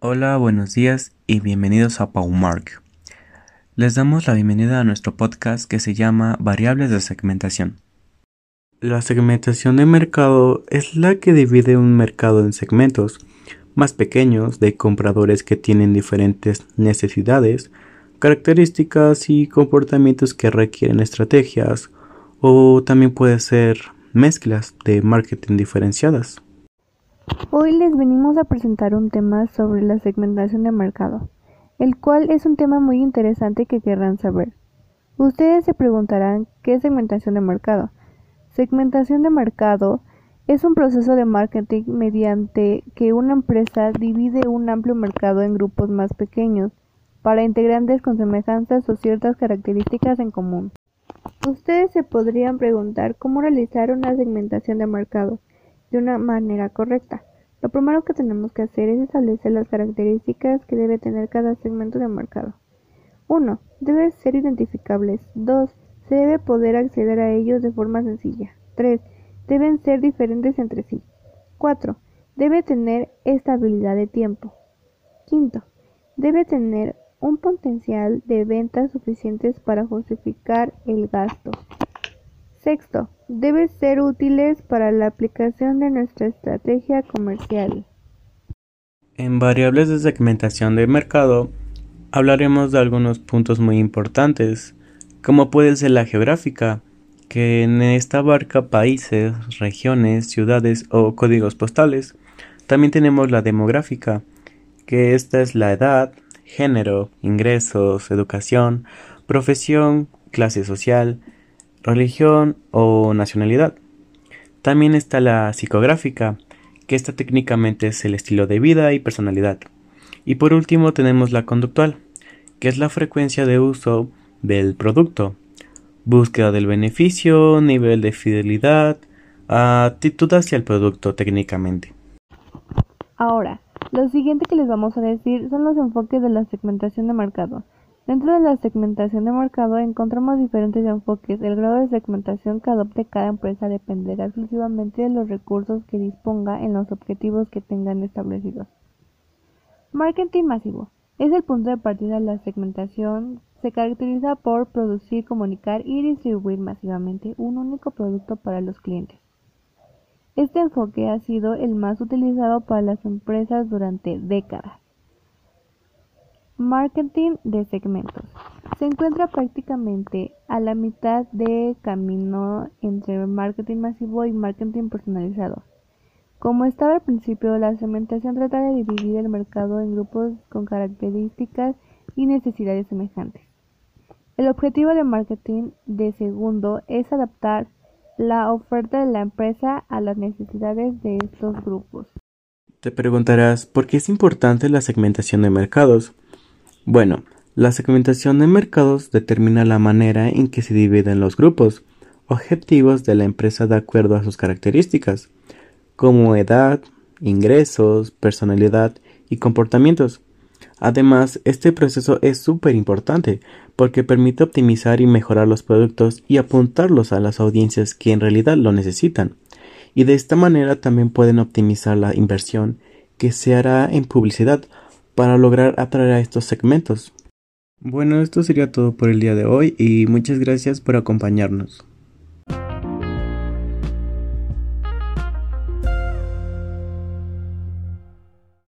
Hola, buenos días y bienvenidos a Paumark. Les damos la bienvenida a nuestro podcast que se llama Variables de segmentación. La segmentación de mercado es la que divide un mercado en segmentos más pequeños de compradores que tienen diferentes necesidades, características y comportamientos que requieren estrategias o también puede ser mezclas de marketing diferenciadas. Hoy les venimos a presentar un tema sobre la segmentación de mercado, el cual es un tema muy interesante que querrán saber. Ustedes se preguntarán qué es segmentación de mercado. Segmentación de mercado es un proceso de marketing mediante que una empresa divide un amplio mercado en grupos más pequeños para integrantes con semejanzas o ciertas características en común. Ustedes se podrían preguntar cómo realizar una segmentación de mercado de una manera correcta. Lo primero que tenemos que hacer es establecer las características que debe tener cada segmento de mercado. 1. Debe ser identificables. 2. Se debe poder acceder a ellos de forma sencilla. 3. Deben ser diferentes entre sí. 4. Debe tener estabilidad de tiempo. 5. Debe tener un potencial de ventas suficientes para justificar el gasto. Sexto, debe ser útiles para la aplicación de nuestra estrategia comercial. En variables de segmentación de mercado hablaremos de algunos puntos muy importantes, como puede ser la geográfica, que en esta abarca países, regiones, ciudades o códigos postales. También tenemos la demográfica, que esta es la edad, género, ingresos, educación, profesión, clase social, religión o nacionalidad. También está la psicográfica, que esta técnicamente es el estilo de vida y personalidad. Y por último tenemos la conductual, que es la frecuencia de uso del producto, búsqueda del beneficio, nivel de fidelidad, actitud hacia el producto técnicamente. Ahora, lo siguiente que les vamos a decir son los enfoques de la segmentación de mercado. Dentro de la segmentación de mercado encontramos diferentes enfoques. El grado de segmentación que adopte cada empresa dependerá exclusivamente de los recursos que disponga en los objetivos que tengan establecidos. Marketing masivo. Es el punto de partida de la segmentación. Se caracteriza por producir, comunicar y distribuir masivamente un único producto para los clientes. Este enfoque ha sido el más utilizado para las empresas durante décadas. Marketing de segmentos. Se encuentra prácticamente a la mitad de camino entre marketing masivo y marketing personalizado. Como estaba al principio, la segmentación trata de dividir el mercado en grupos con características y necesidades semejantes. El objetivo de marketing de segundo es adaptar la oferta de la empresa a las necesidades de estos grupos. Te preguntarás, ¿por qué es importante la segmentación de mercados? Bueno, la segmentación de mercados determina la manera en que se dividen los grupos objetivos de la empresa de acuerdo a sus características, como edad, ingresos, personalidad y comportamientos. Además, este proceso es súper importante porque permite optimizar y mejorar los productos y apuntarlos a las audiencias que en realidad lo necesitan. Y de esta manera también pueden optimizar la inversión que se hará en publicidad para lograr atraer a estos segmentos. Bueno, esto sería todo por el día de hoy y muchas gracias por acompañarnos.